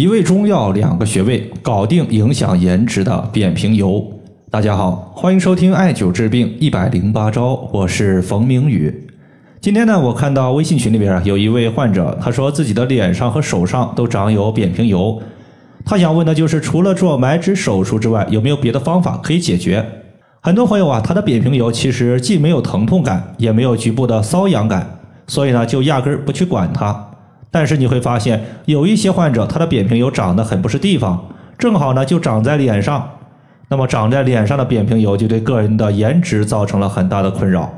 一味中药，两个穴位，搞定影响颜值的扁平疣。大家好，欢迎收听艾灸治病一百零八招，我是冯明宇。今天呢，我看到微信群里边啊，有一位患者，他说自己的脸上和手上都长有扁平疣，他想问的就是除了做埋植手术之外，有没有别的方法可以解决？很多朋友啊，他的扁平疣其实既没有疼痛感，也没有局部的瘙痒感，所以呢，就压根儿不去管它。但是你会发现，有一些患者他的扁平疣长得很不是地方，正好呢就长在脸上。那么长在脸上的扁平疣就对个人的颜值造成了很大的困扰。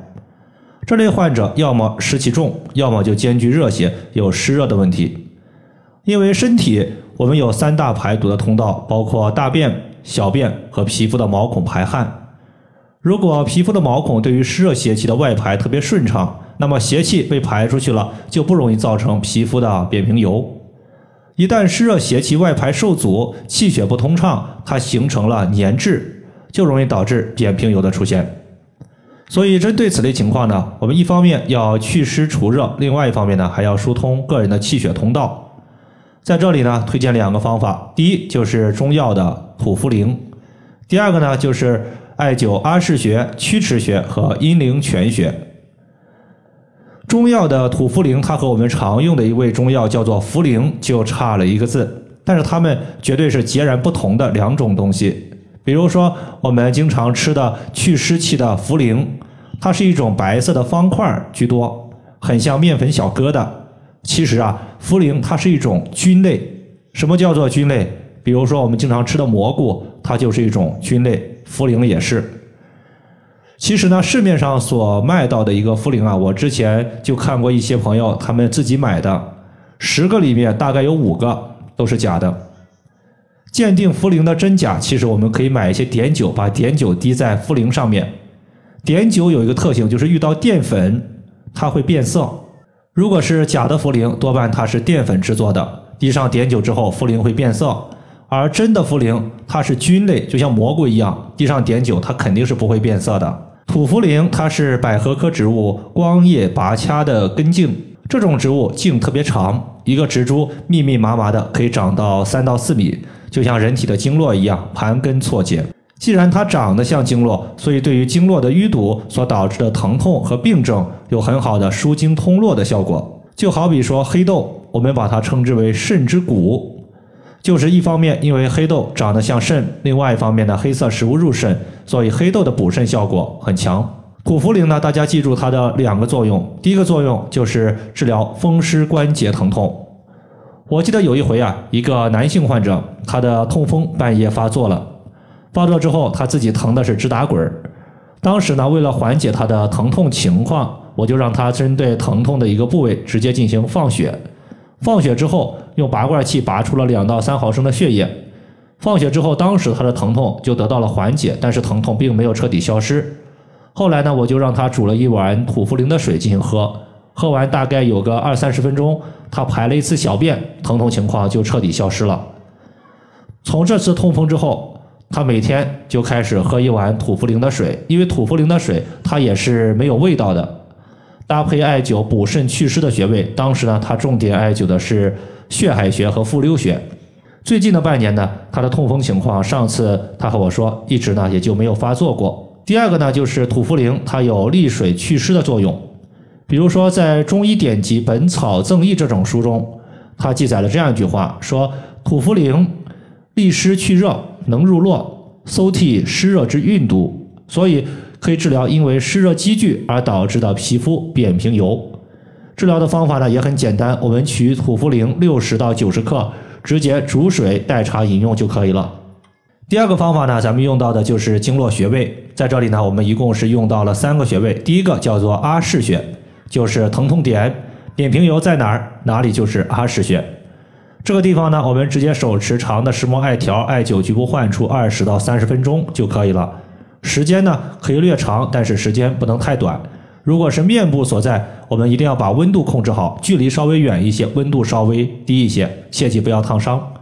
这类患者要么湿气重，要么就兼具热邪，有湿热的问题。因为身体我们有三大排毒的通道，包括大便、小便和皮肤的毛孔排汗。如果皮肤的毛孔对于湿热邪气的外排特别顺畅，那么邪气被排出去了，就不容易造成皮肤的扁平疣。一旦湿热邪气外排受阻，气血不通畅，它形成了粘滞，就容易导致扁平疣的出现。所以，针对此类情况呢，我们一方面要祛湿除热，另外一方面呢，还要疏通个人的气血通道。在这里呢，推荐两个方法，第一就是中药的土茯苓，第二个呢就是。艾灸阿是穴、曲池穴和阴陵泉穴。中药的土茯苓，它和我们常用的一味中药叫做茯苓就差了一个字，但是它们绝对是截然不同的两种东西。比如说，我们经常吃的去湿气的茯苓，它是一种白色的方块居多，很像面粉小疙瘩。其实啊，茯苓它是一种菌类。什么叫做菌类？比如说我们经常吃的蘑菇，它就是一种菌类。茯苓也是，其实呢，市面上所卖到的一个茯苓啊，我之前就看过一些朋友他们自己买的，十个里面大概有五个都是假的。鉴定茯苓的真假，其实我们可以买一些碘酒，把碘酒滴在茯苓上面。碘酒有一个特性，就是遇到淀粉它会变色。如果是假的茯苓，多半它是淀粉制作的，滴上碘酒之后，茯苓会变色。而真的茯苓，它是菌类，就像蘑菇一样，滴上碘酒，它肯定是不会变色的。土茯苓，它是百合科植物光叶拔掐的根茎，这种植物茎特别长，一个植株密密麻麻的，可以长到三到四米，就像人体的经络一样，盘根错节。既然它长得像经络，所以对于经络的淤堵所导致的疼痛和病症，有很好的疏经通络的效果。就好比说黑豆，我们把它称之为肾之谷。就是一方面，因为黑豆长得像肾；另外一方面呢，黑色食物入肾，所以黑豆的补肾效果很强。土茯苓呢，大家记住它的两个作用。第一个作用就是治疗风湿关节疼痛。我记得有一回啊，一个男性患者，他的痛风半夜发作了，发作之后他自己疼的是直打滚儿。当时呢，为了缓解他的疼痛情况，我就让他针对疼痛的一个部位直接进行放血。放血之后，用拔罐器拔出了两到三毫升的血液。放血之后，当时他的疼痛就得到了缓解，但是疼痛并没有彻底消失。后来呢，我就让他煮了一碗土茯苓的水进行喝。喝完大概有个二三十分钟，他排了一次小便，疼痛情况就彻底消失了。从这次痛风之后，他每天就开始喝一碗土茯苓的水，因为土茯苓的水它也是没有味道的。搭配艾灸补肾祛湿的穴位，当时呢，他重点艾灸的是血海穴和复溜穴。最近的半年呢，他的痛风情况，上次他和我说，一直呢也就没有发作过。第二个呢，就是土茯苓，它有利水祛湿的作用。比如说，在中医典籍《本草赠益》这种书中，它记载了这样一句话：说土茯苓利湿去热，能入络，搜替湿热之运毒。所以。可以治疗因为湿热积聚而导致的皮肤扁平疣。治疗的方法呢也很简单，我们取土茯苓六十到九十克，直接煮水代茶饮用就可以了。第二个方法呢，咱们用到的就是经络穴位，在这里呢，我们一共是用到了三个穴位。第一个叫做阿是穴，就是疼痛点，扁平疣在哪儿，哪里就是阿是穴。这个地方呢，我们直接手持长的石墨艾条，艾灸局部患处二十到三十分钟就可以了。时间呢可以略长，但是时间不能太短。如果是面部所在，我们一定要把温度控制好，距离稍微远一些，温度稍微低一些，切记不要烫伤。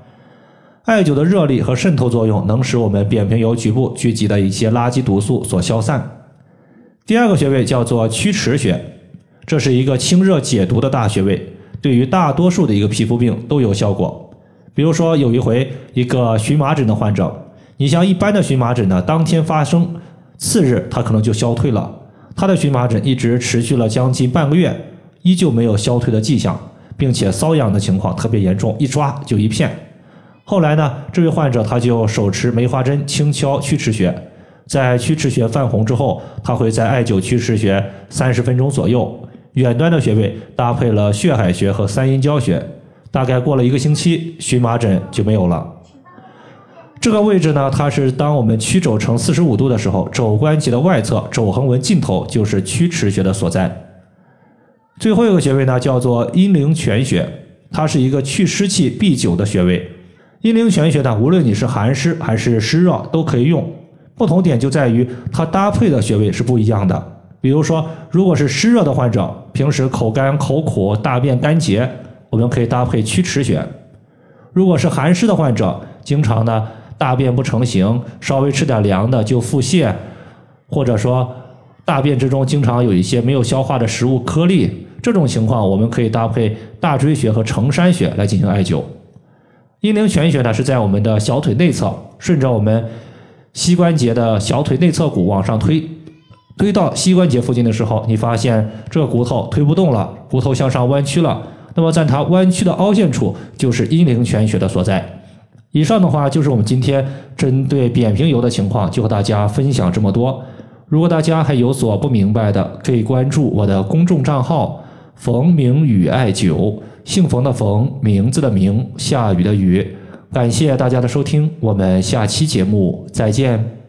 艾灸的热力和渗透作用能使我们扁平疣局部聚集的一些垃圾毒素所消散。第二个穴位叫做曲池穴，这是一个清热解毒的大穴位，对于大多数的一个皮肤病都有效果。比如说有一回一个荨麻疹的患者，你像一般的荨麻疹呢，当天发生，次日它可能就消退了。他的荨麻疹一直持续了将近半个月，依旧没有消退的迹象，并且瘙痒的情况特别严重，一抓就一片。后来呢，这位患者他就手持梅花针轻敲曲池穴，在曲池穴泛红之后，他会在艾灸曲池穴三十分钟左右，远端的穴位搭配了血海穴和三阴交穴，大概过了一个星期，荨麻疹就没有了。这个位置呢，它是当我们曲肘呈四十五度的时候，肘关节的外侧肘横纹尽头就是曲池穴的所在。最后一个穴位呢，叫做阴陵泉穴，它是一个祛湿气、避久的穴位。阴陵泉穴呢，无论你是寒湿还是湿热都可以用，不同点就在于它搭配的穴位是不一样的。比如说，如果是湿热的患者，平时口干口苦、大便干结，我们可以搭配曲池穴；如果是寒湿的患者，经常呢。大便不成形，稍微吃点凉的就腹泻，或者说大便之中经常有一些没有消化的食物颗粒，这种情况我们可以搭配大椎穴和承山穴来进行艾灸。阴陵泉穴呢是在我们的小腿内侧，顺着我们膝关节的小腿内侧骨往上推，推到膝关节附近的时候，你发现这骨头推不动了，骨头向上弯曲了，那么在它弯曲的凹陷处就是阴陵泉穴的所在。以上的话就是我们今天针对扁平疣的情况，就和大家分享这么多。如果大家还有所不明白的，可以关注我的公众账号“冯明宇艾灸”，姓冯的冯，名字的名，下雨的雨。感谢大家的收听，我们下期节目再见。